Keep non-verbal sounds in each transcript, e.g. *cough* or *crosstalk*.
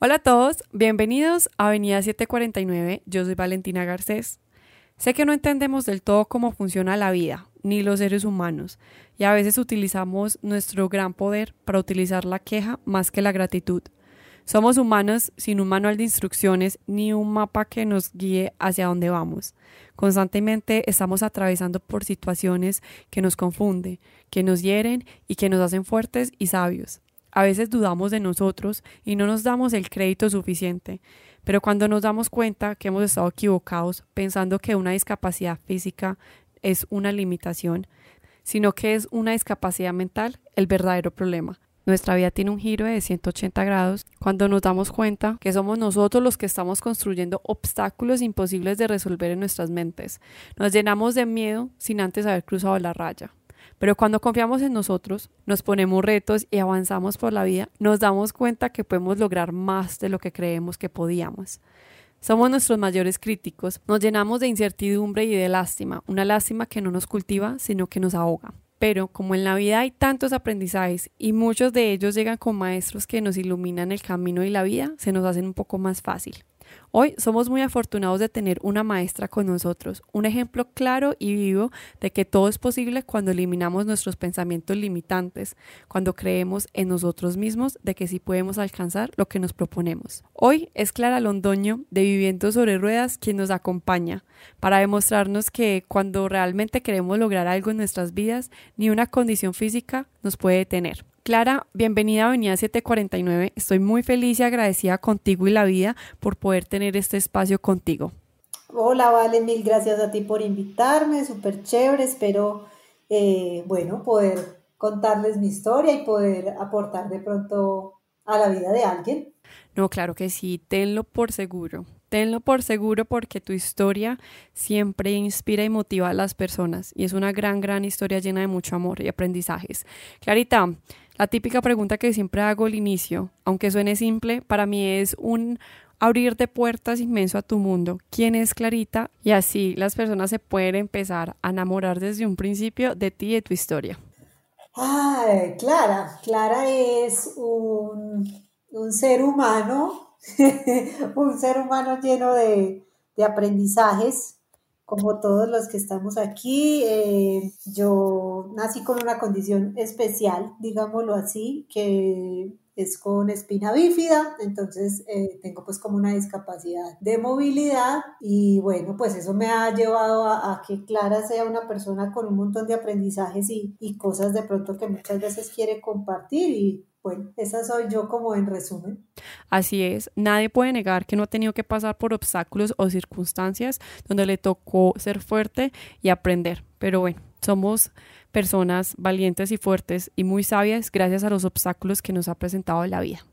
Hola a todos, bienvenidos a Avenida 749. Yo soy Valentina Garcés. Sé que no entendemos del todo cómo funciona la vida, ni los seres humanos, y a veces utilizamos nuestro gran poder para utilizar la queja más que la gratitud. Somos humanos sin un manual de instrucciones ni un mapa que nos guíe hacia dónde vamos. Constantemente estamos atravesando por situaciones que nos confunden, que nos hieren y que nos hacen fuertes y sabios. A veces dudamos de nosotros y no nos damos el crédito suficiente, pero cuando nos damos cuenta que hemos estado equivocados pensando que una discapacidad física es una limitación, sino que es una discapacidad mental el verdadero problema. Nuestra vida tiene un giro de 180 grados cuando nos damos cuenta que somos nosotros los que estamos construyendo obstáculos imposibles de resolver en nuestras mentes. Nos llenamos de miedo sin antes haber cruzado la raya. Pero cuando confiamos en nosotros, nos ponemos retos y avanzamos por la vida, nos damos cuenta que podemos lograr más de lo que creemos que podíamos. Somos nuestros mayores críticos, nos llenamos de incertidumbre y de lástima, una lástima que no nos cultiva, sino que nos ahoga. Pero como en la vida hay tantos aprendizajes y muchos de ellos llegan con maestros que nos iluminan el camino y la vida, se nos hacen un poco más fácil. Hoy somos muy afortunados de tener una maestra con nosotros, un ejemplo claro y vivo de que todo es posible cuando eliminamos nuestros pensamientos limitantes, cuando creemos en nosotros mismos de que sí podemos alcanzar lo que nos proponemos. Hoy es Clara Londoño de Viviendo sobre Ruedas quien nos acompaña para demostrarnos que cuando realmente queremos lograr algo en nuestras vidas, ni una condición física nos puede detener. Clara, bienvenida a Avenida 749. Estoy muy feliz y agradecida contigo y la vida por poder tener este espacio contigo. Hola, Vale, mil gracias a ti por invitarme, súper chévere. Espero, eh, bueno, poder contarles mi historia y poder aportar de pronto a la vida de alguien. No, claro que sí, tenlo por seguro. Tenlo por seguro porque tu historia siempre inspira y motiva a las personas y es una gran, gran historia llena de mucho amor y aprendizajes. Clarita, la típica pregunta que siempre hago al inicio, aunque suene simple, para mí es un abrir de puertas inmenso a tu mundo. ¿Quién es Clarita? Y así las personas se pueden empezar a enamorar desde un principio de ti y de tu historia. Ay, Clara. Clara es un, ser humano, *laughs* un ser humano lleno de, de aprendizajes, como todos los que estamos aquí. Eh, yo nací con una condición especial, digámoslo así, que es con espina bífida, entonces eh, tengo pues como una discapacidad de movilidad y bueno, pues eso me ha llevado a, que Clara sea una persona con un montón de aprendizajes y, y cosas de pronto que muchas veces quiere compartir bueno, esa soy yo como en resumen. Así es, nadie puede negar que no ha tenido que pasar por obstáculos o circunstancias donde le tocó ser fuerte y aprender. Pero bueno, somos personas valientes y fuertes y muy sabias gracias a los obstáculos que nos ha presentado la vida.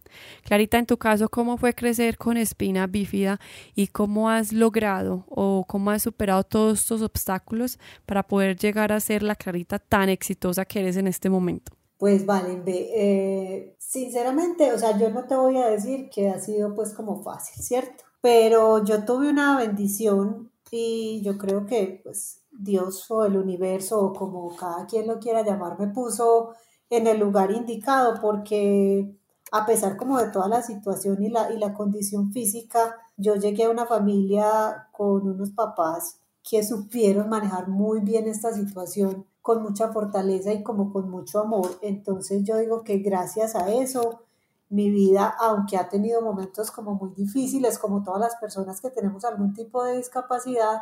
Clarita, en tu caso, ¿cómo fue crecer con espina bífida y cómo has logrado o cómo has superado todos estos obstáculos para poder llegar a ser la Clarita tan exitosa que eres en este momento? Pues vale, eh, sinceramente, o sea, yo no te voy a decir que ha sido pues como fácil, ¿cierto? Pero yo tuve una bendición y yo creo que pues Dios o el universo o como cada quien lo quiera llamar me puso en el lugar indicado porque a pesar como de toda la situación y la, y la condición física, yo llegué a una familia con unos papás que supieron manejar muy bien esta situación con mucha fortaleza y como con mucho amor. Entonces yo digo que gracias a eso mi vida, aunque ha tenido momentos como muy difíciles, como todas las personas que tenemos algún tipo de discapacidad,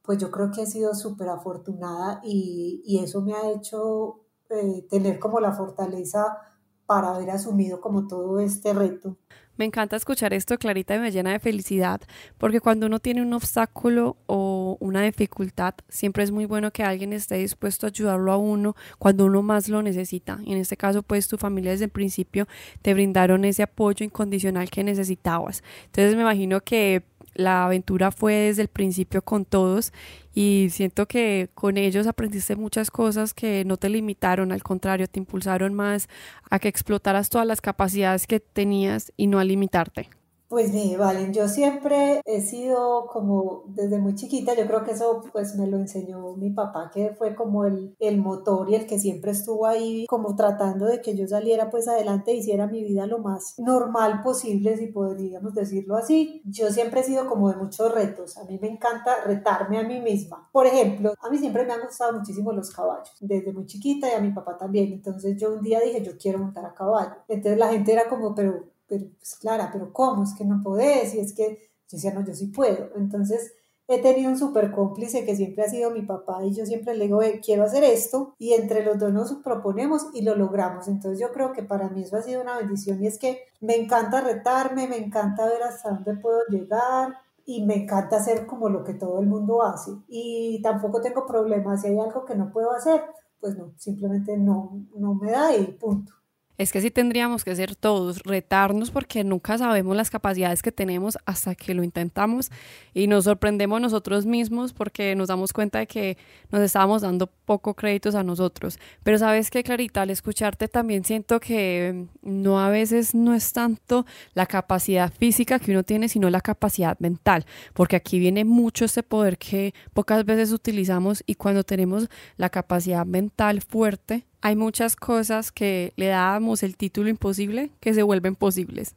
pues yo creo que he sido súper afortunada y, y, eso me ha hecho eh, tener como la fortaleza para haber asumido como todo este reto. Me encanta escuchar esto, Clarita, y me llena de felicidad, porque cuando uno tiene un obstáculo o una dificultad, siempre es muy bueno que alguien esté dispuesto a ayudarlo a uno cuando uno más lo necesita. Y en este caso, pues tu familia desde el principio te brindaron ese apoyo incondicional que necesitabas. Entonces me imagino que la aventura fue desde el principio con todos y siento que con ellos aprendiste muchas cosas que no te limitaron, al contrario, te impulsaron más a que explotaras todas las capacidades que tenías y no a limitarte. Pues bien, Valen, yo siempre he sido como desde muy chiquita, yo creo que eso pues me lo enseñó mi papá, que fue como el, el motor y el que siempre estuvo ahí como tratando de que yo saliera pues adelante e hiciera mi vida lo más normal posible, si podríamos decirlo así. Yo siempre he sido como de muchos retos, a mí me encanta retarme a mí misma. Por ejemplo, a mí siempre me han gustado muchísimo los caballos, desde muy chiquita y a mi papá también, entonces yo un día dije yo quiero montar a caballo. Entonces la gente era como, pero pero pues Clara, pero ¿cómo? Es que no podés, y es que yo decía, no, yo sí puedo. Entonces he tenido un súper cómplice que siempre ha sido mi papá y yo siempre le digo, quiero hacer esto y entre los dos nos proponemos y lo logramos. Entonces yo creo que para mí eso ha sido una bendición y es que me encanta retarme, me encanta ver hasta dónde puedo llegar y me encanta hacer como lo que todo el mundo hace y tampoco tengo problemas si hay algo que no puedo hacer, pues no, simplemente no, no me da y punto. Es que sí tendríamos que ser todos, retarnos porque nunca sabemos las capacidades que tenemos hasta que lo intentamos y nos sorprendemos nosotros mismos porque nos damos cuenta de que nos estábamos dando poco créditos a nosotros. Pero sabes que, Clarita, al escucharte también siento que no a veces no es tanto la capacidad física que uno tiene, sino la capacidad mental, porque aquí viene mucho ese poder que pocas veces utilizamos y cuando tenemos la capacidad mental fuerte, hay muchas cosas que le dábamos el título imposible que se vuelven posibles.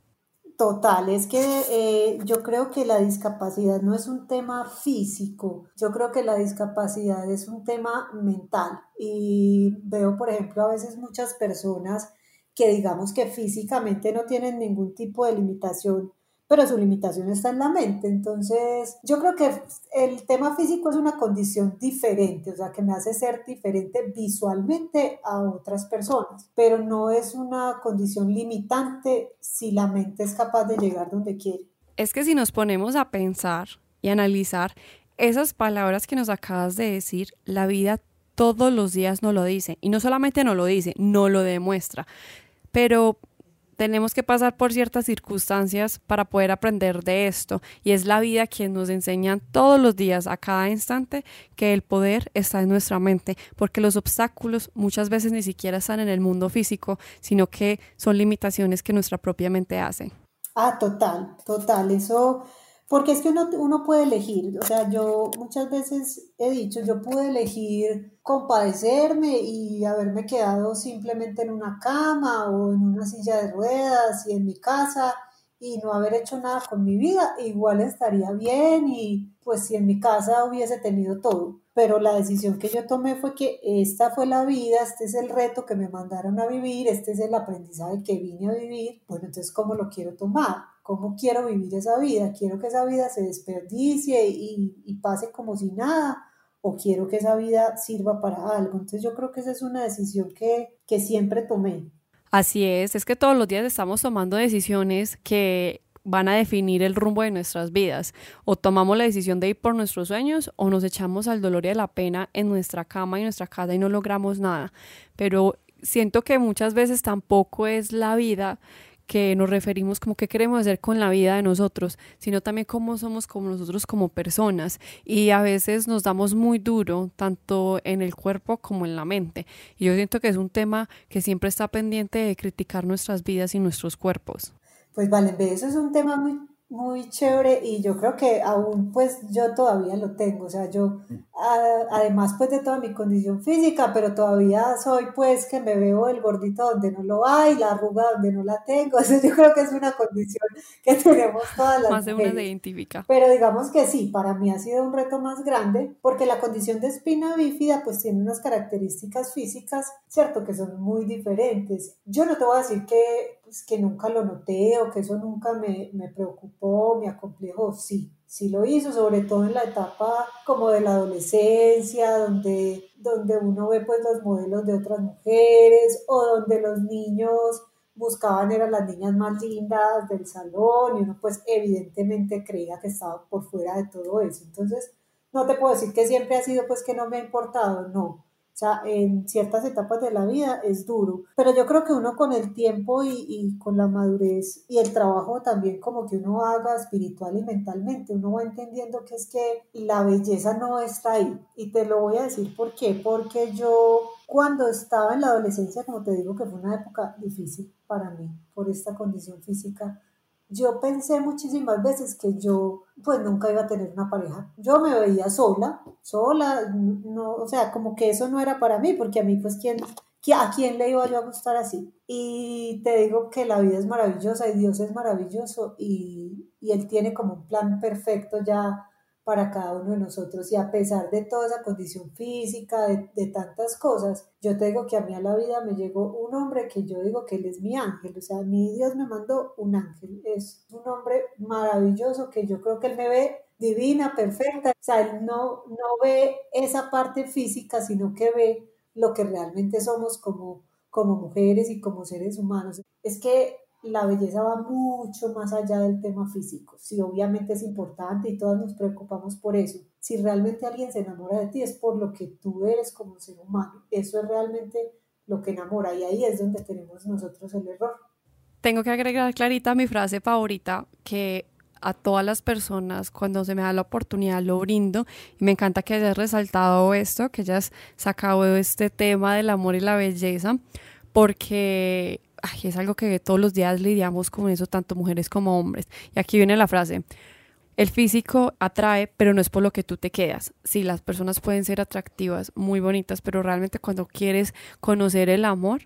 Total, es que eh, yo creo que la discapacidad no es un tema físico, yo creo que la discapacidad es un tema mental y veo, por ejemplo, a veces muchas personas que digamos que físicamente no tienen ningún tipo de limitación, pero su limitación está en la mente. Entonces, yo creo que el tema físico es una condición diferente, o sea, que me hace ser diferente visualmente a otras personas, pero no es una condición limitante si la mente es capaz de llegar donde quiere. Es que si nos ponemos a pensar y analizar esas palabras que nos acabas de decir, la vida todos los días nos lo dice. Y no solamente nos lo dice, no lo demuestra. Pero tenemos que pasar por ciertas circunstancias para poder aprender de esto y es la vida quien nos enseña todos los días, a cada instante, que el poder está en nuestra mente, porque los obstáculos muchas veces ni siquiera están en el mundo físico, sino que son limitaciones que nuestra propia mente hace. Ah, total, total, eso porque es que uno, uno puede elegir, o sea, yo muchas veces he dicho, yo pude elegir compadecerme y haberme quedado simplemente en una cama o en una silla de ruedas y en mi casa y no haber hecho nada con mi vida, igual estaría bien y pues si en mi casa hubiese tenido todo. Pero la decisión que yo tomé fue que esta fue la vida, este es el reto que me mandaron a vivir, este es el aprendizaje que vine a vivir, bueno, entonces ¿cómo lo quiero tomar? ¿Cómo quiero vivir esa vida? ¿Quiero que esa vida se desperdicie y, pase como si nada? ¿O quiero que esa vida sirva para algo? Entonces yo creo que esa es una decisión que, que siempre tomé. Así es, es que todos los días estamos tomando decisiones que van a definir el rumbo de nuestras vidas. O tomamos la decisión de ir por nuestros sueños o nos echamos al dolor y a la pena en nuestra cama y nuestra casa y no logramos nada. Pero siento que muchas veces tampoco es la vida que nos referimos como qué queremos hacer con la vida de nosotros, sino también cómo somos como nosotros como personas. Y a veces nos damos muy duro, tanto en el cuerpo como en la mente. Y yo siento que es un tema que siempre está pendiente de criticar nuestras vidas y nuestros cuerpos. Pues vale, eso es un tema muy muy chévere y yo creo que aún pues yo todavía lo tengo, o sea, yo además pues de toda mi condición física, pero todavía soy pues que me veo el gordito donde no lo hay, la arruga donde no la tengo, *laughs* o yo creo que es una condición que tenemos todas las Más de una se identifica. Pero digamos que sí, para mí ha sido un reto más grande porque la condición de espina bífida pues tiene unas características físicas, cierto, que son muy diferentes. Yo no te voy a decir que pues, que nunca lo noté o que eso nunca me, me preocupó, me acomplejó, sí, sí lo hizo, sobre todo en la etapa como de la adolescencia, donde, donde uno ve pues los modelos de otras mujeres o donde los niños buscaban eran las niñas más lindas del salón y uno pues evidentemente creía que estaba por fuera de todo eso. Entonces, no te puedo decir que siempre ha sido pues que no me ha importado, no, sea, en ciertas etapas de la vida es duro, pero yo creo que uno con el tiempo y, y, con la madurez y el trabajo también como que uno haga espiritual y mentalmente, uno va entendiendo que es que la belleza no está ahí. Y te lo voy a decir por qué, porque yo cuando estaba en la adolescencia, como te digo que fue una época difícil para mí por esta condición física, yo pensé muchísimas veces que yo pues nunca iba a tener una pareja. Yo me veía sola, sola, no, o sea, como que eso no era para mí, porque a mí pues quién, a quién le iba yo a gustar así. Y te digo que la vida es maravillosa y Dios es maravilloso y, y Él tiene como un plan perfecto ya para cada uno de nosotros. Y a pesar de toda esa condición física, de, tantas cosas, yo te digo que a mí a la vida me llegó un hombre que yo digo que él es mi ángel, o sea, mi Dios me mandó un ángel, es un hombre maravilloso que yo creo que él me ve divina, perfecta, o sea, él no, no ve esa parte física, sino que ve lo que realmente somos como, como mujeres y como seres humanos. Es que la belleza va mucho más allá del tema físico. Sí, obviamente es importante y todas nos preocupamos por eso. Si realmente alguien se enamora de ti es por lo que tú eres como ser humano. Eso es realmente lo que enamora y ahí es donde tenemos nosotros el error. Tengo que agregar, Clarita, mi frase favorita que a todas las personas cuando se me da la oportunidad lo brindo y me encanta que hayas resaltado esto, que hayas sacado este tema del amor y la belleza, porque es algo que todos los días lidiamos con eso, tanto mujeres como hombres. Y aquí viene la frase. El físico atrae, pero no es por lo que tú te quedas. Sí, las personas pueden ser atractivas, muy bonitas, pero realmente cuando quieres conocer el amor,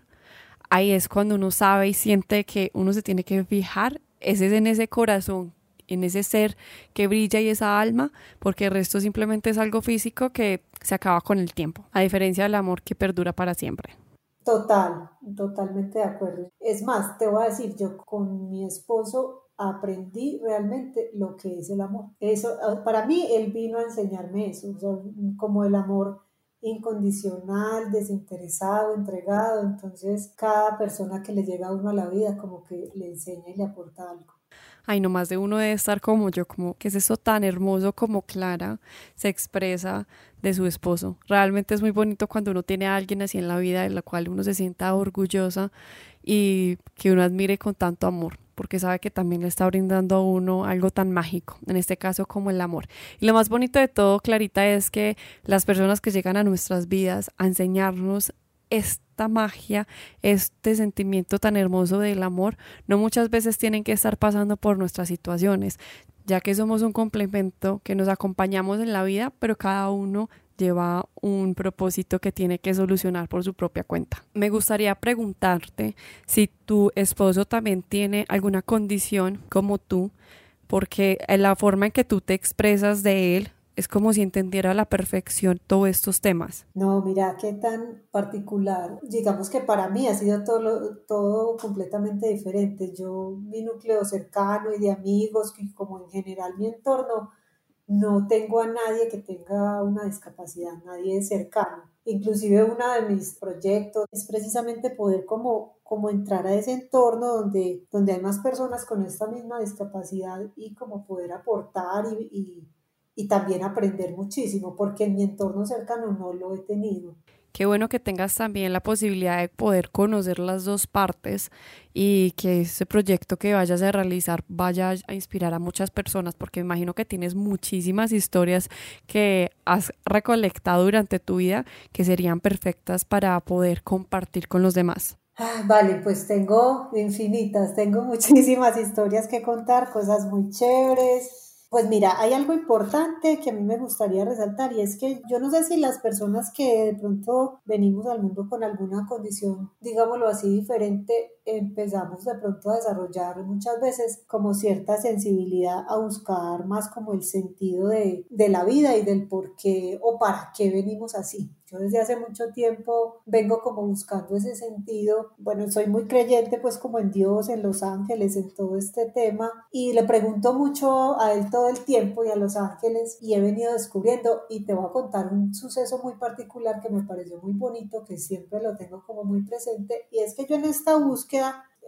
ahí es cuando uno sabe y siente que uno se tiene que fijar, ese es en ese corazón, en ese ser que brilla y esa alma, porque el resto simplemente es algo físico que se acaba con el tiempo, a diferencia del amor que perdura para siempre. Total, totalmente de acuerdo. Es más, te voy a decir, yo con mi esposo aprendí realmente lo que es el amor. Eso, ah, para mí, él vino a enseñarme eso, como el amor incondicional, desinteresado, entregado. Entonces, cada persona que le llega a uno a la vida, como que le enseña y le aporta algo ay, no más de uno debe estar como yo, como que es eso tan hermoso como Clara se expresa de su esposo. Realmente es muy bonito cuando uno tiene a alguien así en la vida de la cual uno se sienta orgullosa y que uno admire con tanto amor, porque sabe que también le está brindando a uno algo tan mágico, en este caso como el amor. Y lo más bonito de todo, Clarita, es que las personas que llegan a nuestras vidas a enseñarnos esta magia, este sentimiento tan hermoso del amor, no muchas veces tienen que estar pasando por nuestras situaciones, ya que somos un complemento que nos acompañamos en la vida, pero cada uno lleva un propósito que tiene que solucionar por su propia cuenta. Me gustaría preguntarte si tu esposo también tiene alguna condición como tú, porque la forma en que tú te expresas de él es como si entendiera a la perfección todos estos temas. No, mira, qué tan particular. Digamos que para mí ha sido todo, todo completamente diferente. Yo, mi núcleo cercano y de amigos, que como en general mi entorno, no tengo a nadie que tenga una discapacidad, nadie cercano. Inclusive uno de mis proyectos es precisamente poder como, como entrar a ese entorno donde, donde hay más personas con esta misma discapacidad y como poder aportar y y también aprender muchísimo, porque en mi entorno cercano no lo he tenido. Qué bueno que tengas también la posibilidad de poder conocer las dos partes y que ese proyecto que vayas a realizar vaya a inspirar a muchas personas, porque me imagino que tienes muchísimas historias que has recolectado durante tu vida que serían perfectas para poder compartir con los demás. Ah, vale, pues tengo infinitas, tengo *laughs* muchísimas historias que contar, cosas muy chéveres, pues mira, hay algo importante que a mí me gustaría resaltar y es que yo no sé si las personas que de pronto venimos al mundo con alguna condición, digámoslo así, diferente, empezamos de pronto a desarrollar muchas veces como cierta sensibilidad a buscar más como el sentido de, de la vida y del por qué o para qué venimos así. Yo desde hace mucho tiempo vengo como buscando ese sentido. Bueno, soy muy creyente pues como en Dios, en los ángeles, en todo este tema y le pregunto mucho a él todo el tiempo y a los ángeles y he venido descubriendo y te voy a contar un suceso muy particular que me pareció muy bonito, que siempre lo tengo como muy presente y es que yo en esta búsqueda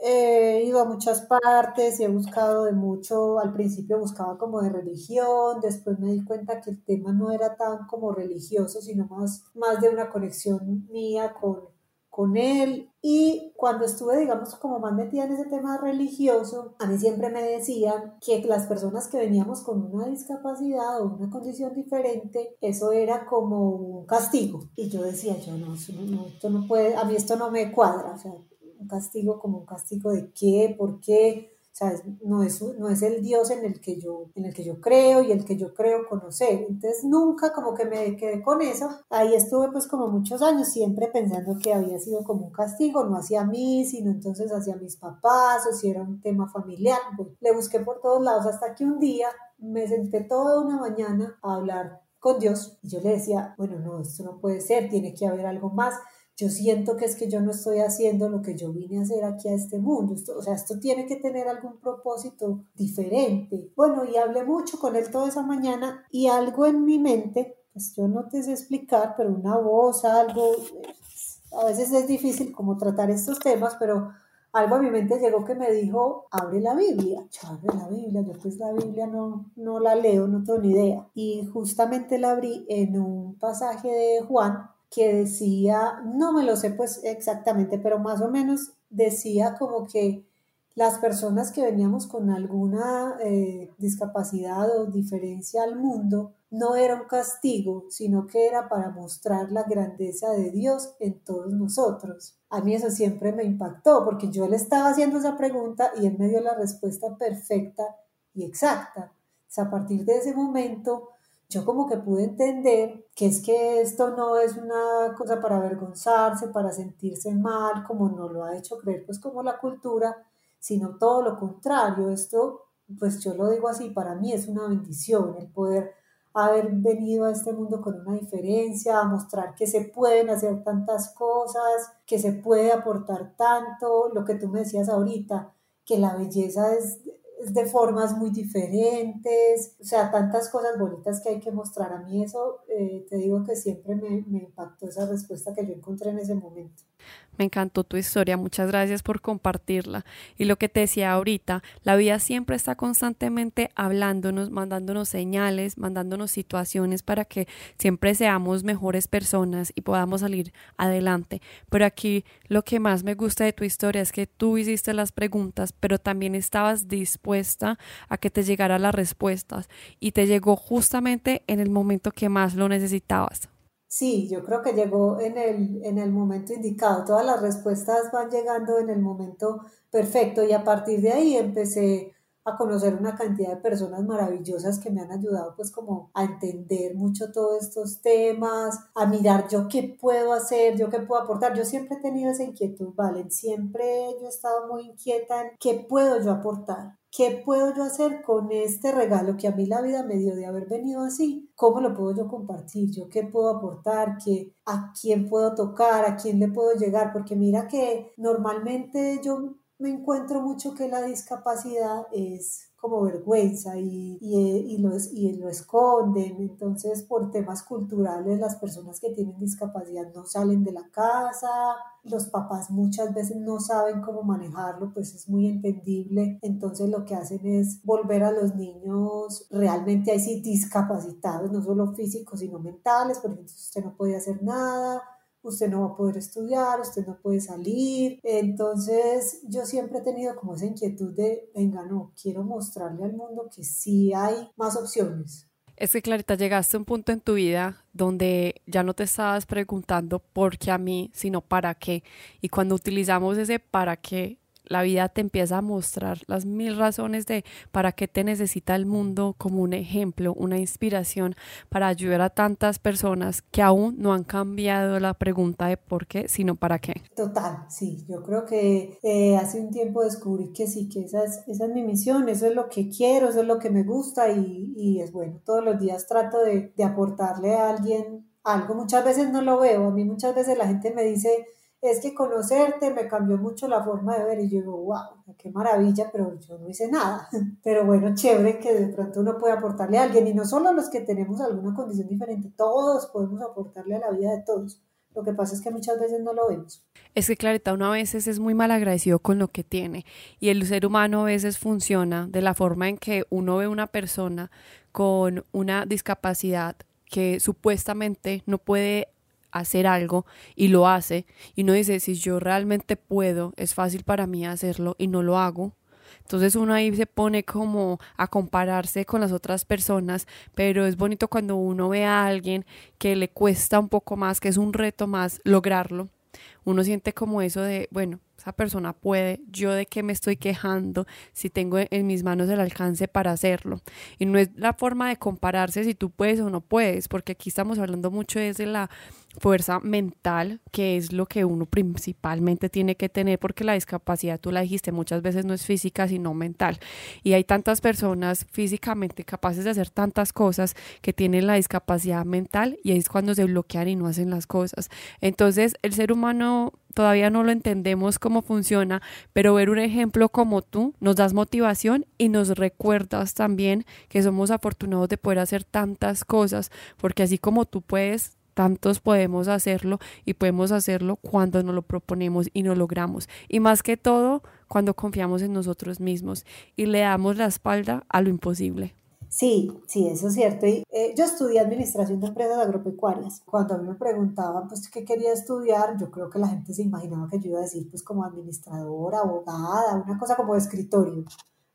he ido a muchas partes y he buscado de mucho, al principio buscaba como de religión, después me di cuenta que el tema no era tan como religioso, sino más, más de una conexión mía con, con él. Y cuando estuve, digamos, como más metida en ese tema religioso, a mí siempre me decían que las personas que veníamos con una discapacidad o una condición diferente, eso era como un castigo. Y yo decía, yo no, no, esto no puede, a mí esto no me cuadra, o sea, un castigo como un castigo de qué, por qué. O sea, no es, no es el Dios en el, que yo, en el que yo creo y el que yo creo conocer. Entonces nunca como que me quedé con eso. Ahí estuve pues como muchos años siempre pensando que había sido como un castigo, no hacia mí, sino entonces hacia mis papás o si era un tema familiar. Le busqué por todos lados hasta que un día me senté toda una mañana a hablar con Dios y yo le decía, bueno, no, esto no puede ser, tiene que haber algo más yo siento que es que yo no estoy haciendo lo que yo vine a hacer aquí a este mundo. o sea, esto tiene que tener algún propósito diferente. Bueno, y hablé mucho con él toda esa mañana y algo en mi mente, pues yo no te sé explicar, pero una voz, algo, a veces es difícil como tratar estos temas, pero algo a mi mente llegó que me dijo, abre la Biblia, yo abre la Biblia, yo pues la Biblia no, no la leo, no tengo ni idea. Y justamente la abrí en un pasaje de Juan que decía, no me lo sé pues exactamente, pero más o menos decía como que las personas que veníamos con alguna eh, discapacidad o diferencia al mundo no era un castigo, sino que era para mostrar la grandeza de Dios en todos nosotros. A mí eso siempre me impactó porque yo le estaba haciendo esa pregunta y él me dio la respuesta perfecta y exacta. a partir de ese momento yo como que pude entender que es que esto no es una cosa para avergonzarse, para sentirse mal, como nos lo ha hecho creer pues como la cultura, sino todo lo contrario. Esto, pues yo lo digo así, para mí es una bendición el poder haber venido a este mundo con una diferencia, a mostrar que se pueden hacer tantas cosas, que se puede aportar tanto, lo que tú me decías ahorita, que la belleza es de formas muy diferentes, o sea, tantas cosas bonitas que hay que mostrar. A mí eso, eh, te digo que siempre me, me impactó esa respuesta que yo encontré en ese momento. Me encantó tu historia, muchas gracias por compartirla. Y lo que te decía ahorita, la vida siempre está constantemente hablándonos, mandándonos señales, mandándonos situaciones para que siempre seamos mejores personas y podamos salir adelante. Pero aquí lo que más me gusta de tu historia es que tú hiciste las preguntas, pero también estabas dispuesta a que te llegaran las respuestas y te llegó justamente en el momento que más lo necesitabas. Sí, yo creo que llegó en el, en el momento indicado. Todas las respuestas van llegando en el momento perfecto y a partir de ahí empecé a conocer una cantidad de personas maravillosas que me han ayudado pues como a entender mucho todos estos temas, a mirar yo qué puedo hacer, yo qué puedo aportar. Yo siempre he tenido esa inquietud, Valen, siempre yo he estado muy inquieta en qué puedo yo aportar. ¿Qué puedo yo hacer con este regalo que a mí la vida me dio de haber venido así? ¿Cómo lo puedo yo compartir? ¿Yo qué puedo aportar? ¿Qué, ¿A quién puedo tocar? ¿A quién le puedo llegar? Porque mira que normalmente yo me encuentro mucho que la discapacidad es como vergüenza y, y, lo, y lo esconden. Entonces, por temas culturales, las personas que tienen discapacidad no salen de la casa, los papás muchas veces no saben cómo manejarlo, pues es muy entendible. Entonces, lo que hacen es volver a los niños realmente ahí sí discapacitados, no solo físicos, sino mentales, porque entonces usted no puede hacer nada usted no va a poder estudiar, usted no puede salir. Entonces yo siempre he tenido como esa inquietud de, venga, no, quiero mostrarle al mundo que sí hay más opciones. Es que Clarita, llegaste a un punto en tu vida donde ya no te estabas preguntando por qué a mí, sino para qué. Y cuando utilizamos ese para qué, la vida te empieza a mostrar las mil razones de para qué te necesita el mundo como un ejemplo, una inspiración para ayudar a tantas personas que aún no han cambiado la pregunta de por qué, sino para qué. Total, sí, yo creo que eh, hace un tiempo descubrí que sí, que esa es, esa es mi misión, eso es lo que quiero, eso es lo que me gusta y, es bueno. Todos los días trato de aportarle a alguien algo. Muchas veces no lo veo, a mí muchas veces la gente me dice, es que conocerte me cambió mucho la forma de ver y yo digo, wow, qué maravilla, pero yo no hice nada. *laughs* Pero bueno, chévere que de pronto uno puede aportarle a alguien y no solo a los que tenemos alguna condición diferente, todos podemos aportarle a la vida de todos. Lo que pasa es que muchas veces no lo vemos. Es que Clarita, uno a veces es muy mal agradecido con lo que tiene y el ser humano a veces funciona de la forma en que uno ve una persona con una discapacidad que supuestamente no puede hacer algo y lo hace y no dice si yo realmente puedo, es fácil para mí hacerlo y no lo hago. Entonces uno ahí se pone como a compararse con las otras personas, pero es bonito cuando uno ve a alguien que le cuesta un poco más, que es un reto más lograrlo Uno siente como eso de, bueno, esa persona puede, yo de qué me estoy quejando si tengo en mis manos el alcance para hacerlo. Y no es la forma de compararse si tú puedes o no puedes, porque aquí estamos hablando mucho de la fuerza mental, que es lo que uno principalmente tiene que tener, porque la discapacidad, tú la dijiste, muchas veces no es física, sino mental. Y hay tantas personas físicamente capaces de hacer tantas cosas que tienen la discapacidad mental y es cuando se bloquean y no hacen las cosas. Entonces, el ser humano todavía no lo entendemos cómo funciona, pero ver un ejemplo como tú nos das motivación y nos recuerdas también que somos afortunados de poder hacer tantas cosas, porque así como tú puedes, tantos podemos hacerlo y podemos hacerlo cuando nos lo proponemos y lo logramos. Y más que todo, cuando confiamos en nosotros mismos y le damos la espalda a lo imposible. Sí, sí, eso es cierto. Y, eh, yo estudié administración de empresas agropecuarias. Cuando a mí me preguntaban pues qué quería estudiar, yo creo que la gente se imaginaba que yo iba a decir pues como administradora, abogada, una cosa como de escritorio.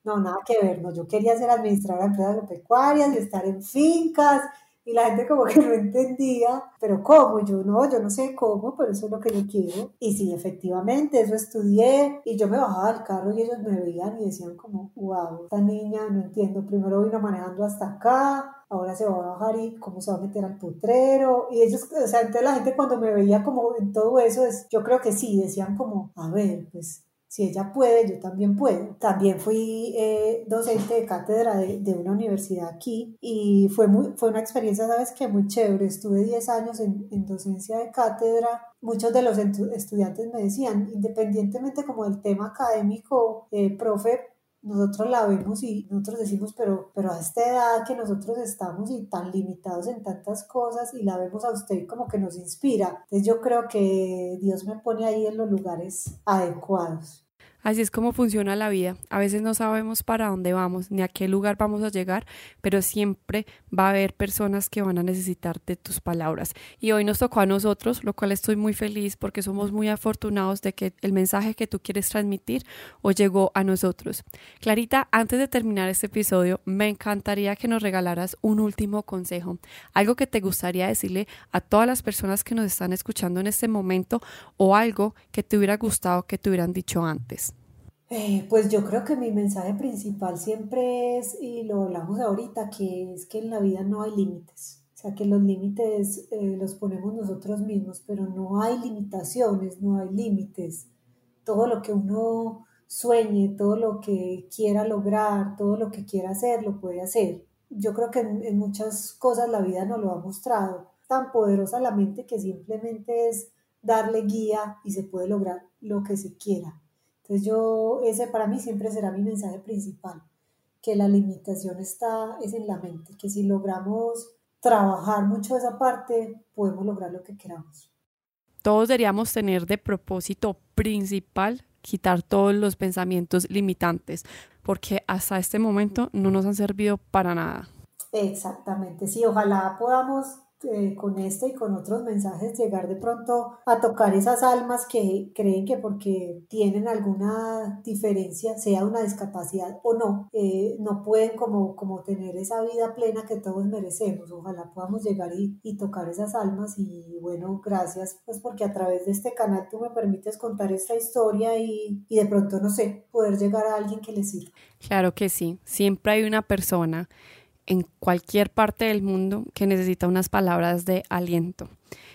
No, nada que ver, no, yo quería ser administradora de empresas agropecuarias y estar en fincas y la gente como que *laughs* no entendía, pero ¿cómo? Yo no, yo no sé cómo, pero eso es lo que yo quiero. Y sí, efectivamente, eso estudié y yo me bajaba del carro y ellos me veían y decían como, wow, esta niña, no entiendo, primero vino manejando hasta acá, ahora se va a bajar y cómo se va a meter al putrero. Y ellos, o sea, entonces la gente cuando me veía como en todo eso, es, yo creo que sí, decían como, a ver, pues si ella puede, yo también puedo. También fui eh, docente de cátedra de, de, una universidad aquí y fue, muy, fue una experiencia, sabes que muy chévere. Estuve 10 años en, en docencia de cátedra. Muchos de los estudiantes me decían, independientemente como del tema académico, eh, profe, nosotros la vemos y nosotros decimos, pero, pero a esta edad que nosotros estamos y tan limitados en tantas cosas y la vemos a usted como que nos inspira. Entonces yo creo que Dios me pone ahí en los lugares adecuados. Así es como funciona la vida. A veces no sabemos para dónde vamos ni a qué lugar vamos a llegar, pero siempre va a haber personas que van a necesitar de tus palabras. Y hoy nos tocó a nosotros, lo cual estoy muy feliz porque somos muy afortunados de que el mensaje que tú quieres transmitir hoy llegó a nosotros. Clarita, antes de terminar este episodio, me encantaría que nos regalaras un último consejo, algo que te gustaría decirle a todas las personas que nos están escuchando en este momento o algo que te hubiera gustado que te hubieran dicho antes. Eh, pues yo creo que mi mensaje principal siempre es, y lo hablamos ahorita, que es que en la vida no hay límites. O sea, que los límites eh, los ponemos nosotros mismos, pero no hay limitaciones, no hay límites. Todo lo que uno sueñe, todo lo que quiera lograr, todo lo que quiera hacer, lo puede hacer. Yo creo que en, en muchas cosas la vida nos lo ha mostrado. Tan poderosa la mente que simplemente es darle guía y se puede lograr lo que se quiera. Entonces yo, ese para mí siempre será mi mensaje principal, que la limitación está, es en la mente, que si logramos trabajar mucho esa parte, podemos lograr lo que queramos. Todos deberíamos tener de propósito principal quitar todos los pensamientos limitantes, porque hasta este momento no nos han servido para nada. Exactamente, sí, ojalá podamos eh, con este y con otros mensajes llegar de pronto a tocar esas almas que creen que porque tienen alguna diferencia, sea una discapacidad o no, eh, no pueden como, como tener esa vida plena que todos merecemos. Ojalá podamos llegar y, y tocar esas almas y bueno, gracias pues porque a través de este canal tú me permites contar esta historia y, y de pronto, no sé, poder llegar a alguien que le sirva. Claro que sí, siempre hay una persona en cualquier parte del mundo que necesita unas palabras de aliento.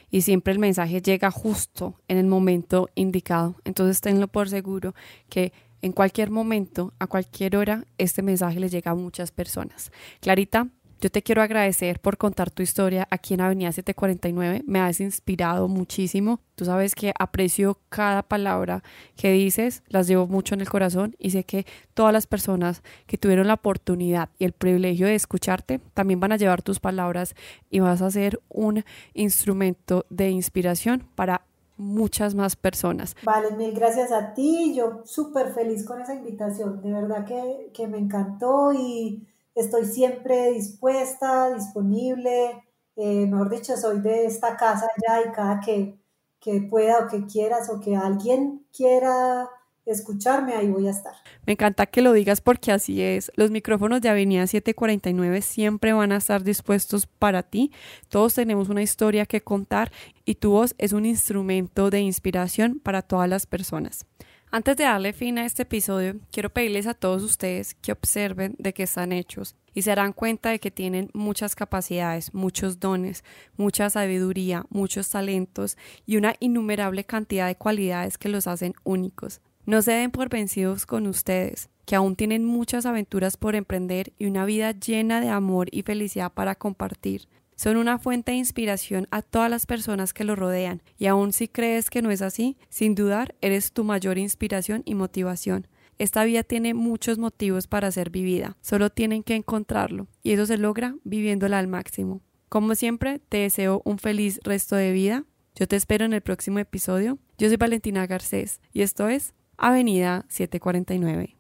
Y siempre el mensaje llega justo en el momento indicado. Entonces tenlo por seguro que en cualquier momento, a cualquier hora, este mensaje le llega a muchas personas. Clarita, yo te quiero agradecer por contar tu historia aquí en Avenida 749. Me has inspirado muchísimo. Tú sabes que aprecio cada palabra que dices, las llevo mucho en el corazón y sé que todas las personas que tuvieron la oportunidad y el privilegio de escucharte también van a llevar tus palabras y vas a ser un instrumento de inspiración para muchas más personas. Vale, mil gracias a ti. Yo súper feliz con esa invitación. De verdad que, que me encantó y estoy siempre dispuesta, disponible, eh, mejor dicho, soy de esta casa ya y cada que, que pueda o que quieras o que alguien quiera escucharme, ahí voy a estar. Me encanta que lo digas porque así es. Los micrófonos de Avenida 749 siempre van a estar dispuestos para ti. Todos tenemos una historia que contar y tu voz es un instrumento de inspiración para todas las personas. Antes de darle fin a este episodio, quiero pedirles a todos ustedes que observen de qué están hechos y se darán cuenta de que tienen muchas capacidades, muchos dones, mucha sabiduría, muchos talentos y una innumerable cantidad de cualidades que los hacen únicos. No se den por vencidos con ustedes, que aún tienen muchas aventuras por emprender y una vida llena de amor y felicidad para compartir. Son una fuente de inspiración a todas las personas que lo rodean y aun si crees que no es así, sin dudar eres tu mayor inspiración y motivación. Esta vida tiene muchos motivos para ser vivida, solo tienen que encontrarlo y eso se logra viviéndola al máximo. Como siempre, te deseo un feliz resto de vida. Yo te espero en el próximo episodio. Yo soy Valentina Garcés y esto es Avenida 749.